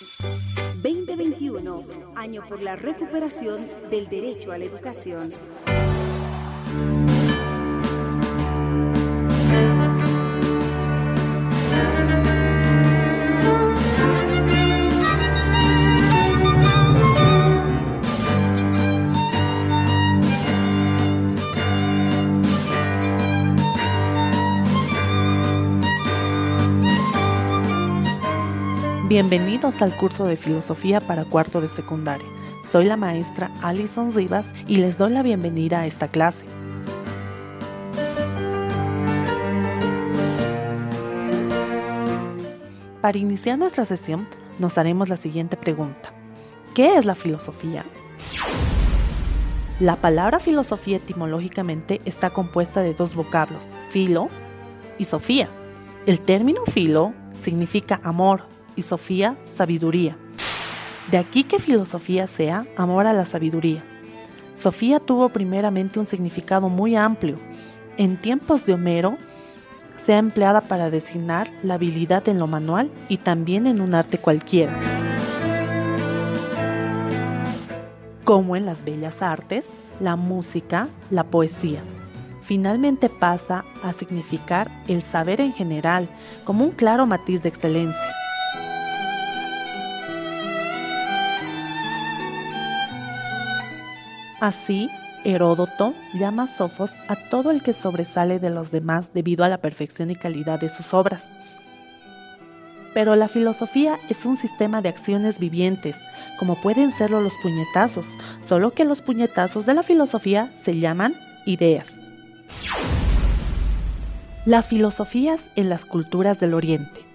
2021, año por la recuperación del derecho a la educación. Bienvenidos al curso de Filosofía para cuarto de secundaria. Soy la maestra Alison Rivas y les doy la bienvenida a esta clase. Para iniciar nuestra sesión, nos haremos la siguiente pregunta. ¿Qué es la filosofía? La palabra filosofía etimológicamente está compuesta de dos vocablos, filo y sofía. El término filo significa amor, y Sofía, sabiduría. De aquí que filosofía sea amor a la sabiduría. Sofía tuvo primeramente un significado muy amplio. En tiempos de Homero, se ha empleada para designar la habilidad en lo manual y también en un arte cualquiera. Como en las bellas artes, la música, la poesía. Finalmente pasa a significar el saber en general como un claro matiz de excelencia. Así, Heródoto llama sofos a todo el que sobresale de los demás debido a la perfección y calidad de sus obras. Pero la filosofía es un sistema de acciones vivientes, como pueden serlo los puñetazos, solo que los puñetazos de la filosofía se llaman ideas. Las filosofías en las culturas del Oriente.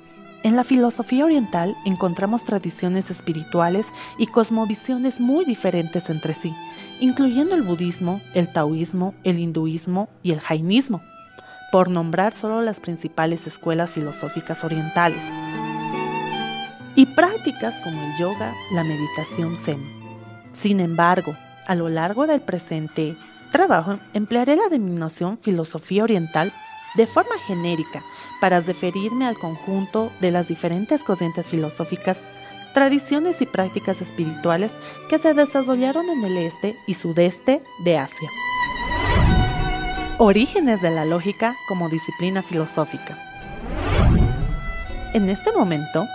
En la filosofía oriental encontramos tradiciones espirituales y cosmovisiones muy diferentes entre sí, incluyendo el budismo, el taoísmo, el hinduismo y el jainismo, por nombrar solo las principales escuelas filosóficas orientales, y prácticas como el yoga, la meditación zen. Sin embargo, a lo largo del presente trabajo emplearé la denominación filosofía oriental de forma genérica para referirme al conjunto de las diferentes corrientes filosóficas, tradiciones y prácticas espirituales que se desarrollaron en el este y sudeste de Asia. Orígenes de la lógica como disciplina filosófica. En este momento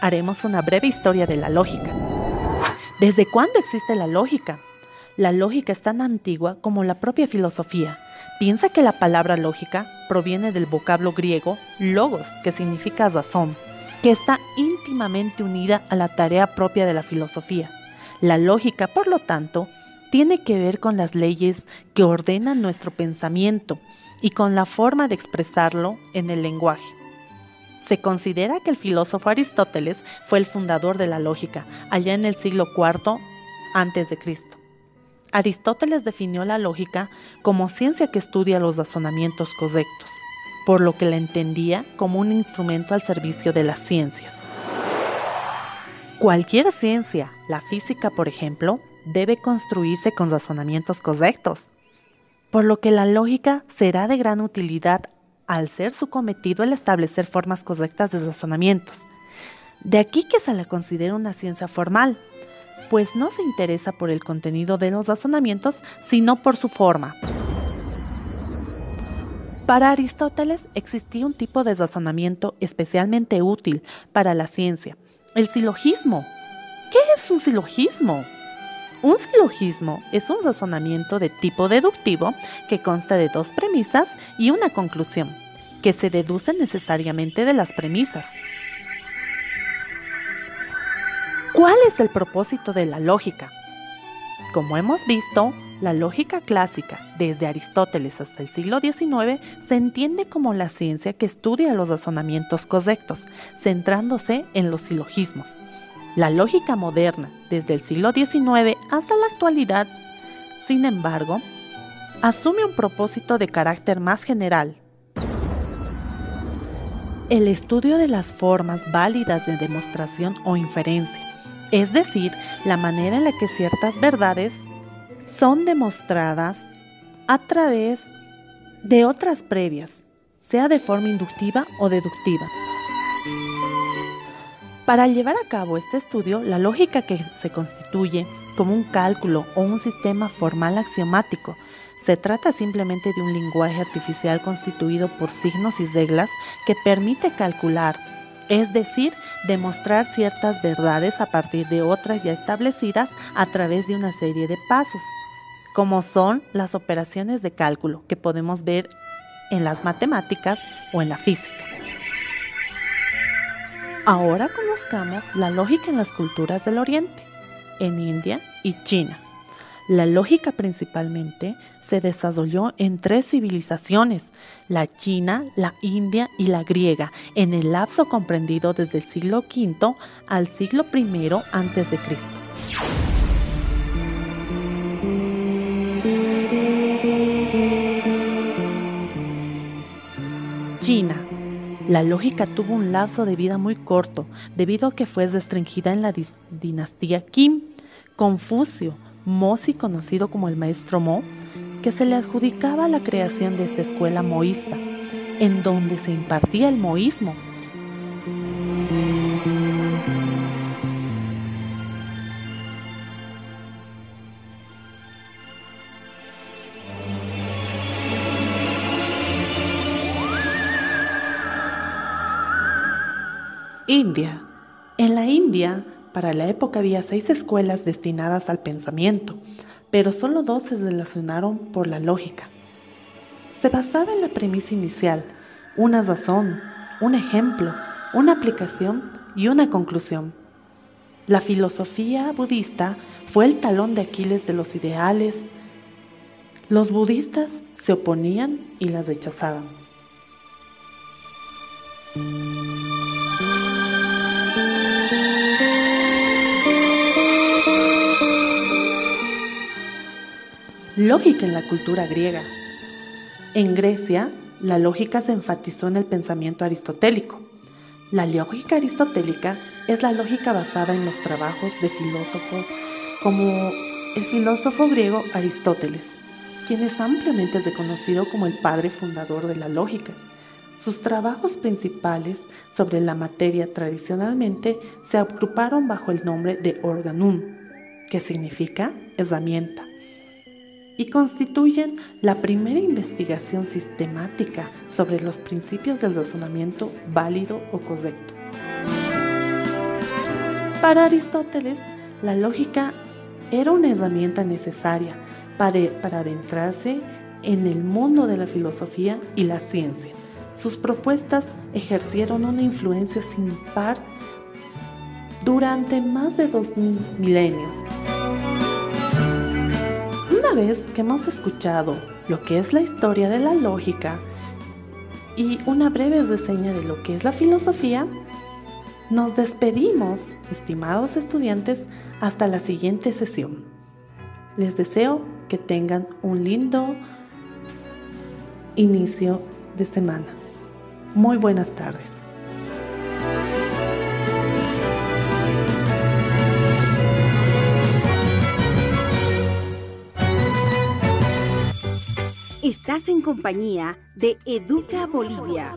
haremos una breve historia de la lógica. ¿Desde cuándo existe la lógica? La lógica es tan antigua como la propia filosofía Piensa que la palabra lógica proviene del vocablo griego logos, que significa razón, que está íntimamente unida a la tarea propia de la filosofía. La lógica, por lo tanto, tiene que ver con las leyes que ordenan nuestro pensamiento y con la forma de expresarlo en el lenguaje. Se considera que el filósofo Aristóteles fue el fundador de la lógica, allá en el siglo IV a.C. Aristóteles definió la lógica como ciencia que estudia los razonamientos correctos, por lo que la entendía como un instrumento al servicio de las ciencias. Cualquier ciencia, la física por ejemplo, debe construirse con razonamientos correctos, por lo que la lógica será de gran utilidad al ser su cometido el establecer formas correctas de razonamientos. De aquí que se la considera una ciencia formal, pues no se interesa por el contenido de los razonamientos, sino por su forma. Para Aristóteles existía un tipo de razonamiento especialmente útil para la ciencia, el silogismo. ¿Qué es un silogismo? Un silogismo es un razonamiento de tipo deductivo que consta de dos premisas y una conclusión, que se deduce necesariamente de las premisas. ¿Cuál es el propósito de la lógica? Como hemos visto, la lógica clásica, desde Aristóteles hasta el siglo XIX, se entiende como la ciencia que estudia los razonamientos correctos, centrándose en los silogismos. La lógica moderna, desde el siglo XIX hasta la actualidad, sin embargo, asume un propósito de carácter más general. El estudio de las formas válidas de demostración o inferencia es decir, la manera en la que ciertas verdades son demostradas a través de otras previas, sea de forma inductiva o deductiva. Para llevar a cabo este estudio, la lógica que se constituye como un cálculo o un sistema formal axiomático se trata simplemente de un lenguaje artificial constituido por signos y reglas que permite calcular, es decir, demostrar ciertas verdades a partir de otras ya establecidas a través de una serie de pasos, como son las operaciones de cálculo que podemos ver en las matemáticas o en la física. Ahora conozcamos la lógica en las culturas del Oriente, en India y China. La lógica principalmente se desarrolló en tres civilizaciones, la china, la india y la griega, en el lapso comprendido desde el siglo V al siglo I antes de Cristo. China. La lógica tuvo un lapso de vida muy corto, debido a que fue restringida en la dinastía Qin. Confucio, Mozi, conocido como el maestro Mo, que se le adjudicaba la creación de esta escuela moísta, en donde se impartía el moísmo. India. En la India, para la época había seis escuelas destinadas al pensamiento, pero solo dos se relacionaron por la lógica. Se basaba en la premisa inicial, una razón, un ejemplo, una aplicación y una conclusión. La filosofía budista fue el talón de Aquiles de los ideales. Los budistas se oponían y las rechazaban. Lógica en la cultura griega. En Grecia, la lógica se enfatizó en el pensamiento aristotélico. La lógica aristotélica es la lógica basada en los trabajos de filósofos como el filósofo griego Aristóteles, quien es ampliamente reconocido como el padre fundador de la lógica. Sus trabajos principales sobre la materia tradicionalmente se agruparon bajo el nombre de organum, que significa herramienta y constituyen la primera investigación sistemática sobre los principios del razonamiento válido o correcto. Para Aristóteles, la lógica era una herramienta necesaria para, para adentrarse en el mundo de la filosofía y la ciencia. Sus propuestas ejercieron una influencia sin par durante más de dos milenios vez que hemos escuchado lo que es la historia de la lógica y una breve reseña de lo que es la filosofía, nos despedimos, estimados estudiantes, hasta la siguiente sesión. Les deseo que tengan un lindo inicio de semana. Muy buenas tardes. En compañía de Educa Bolivia.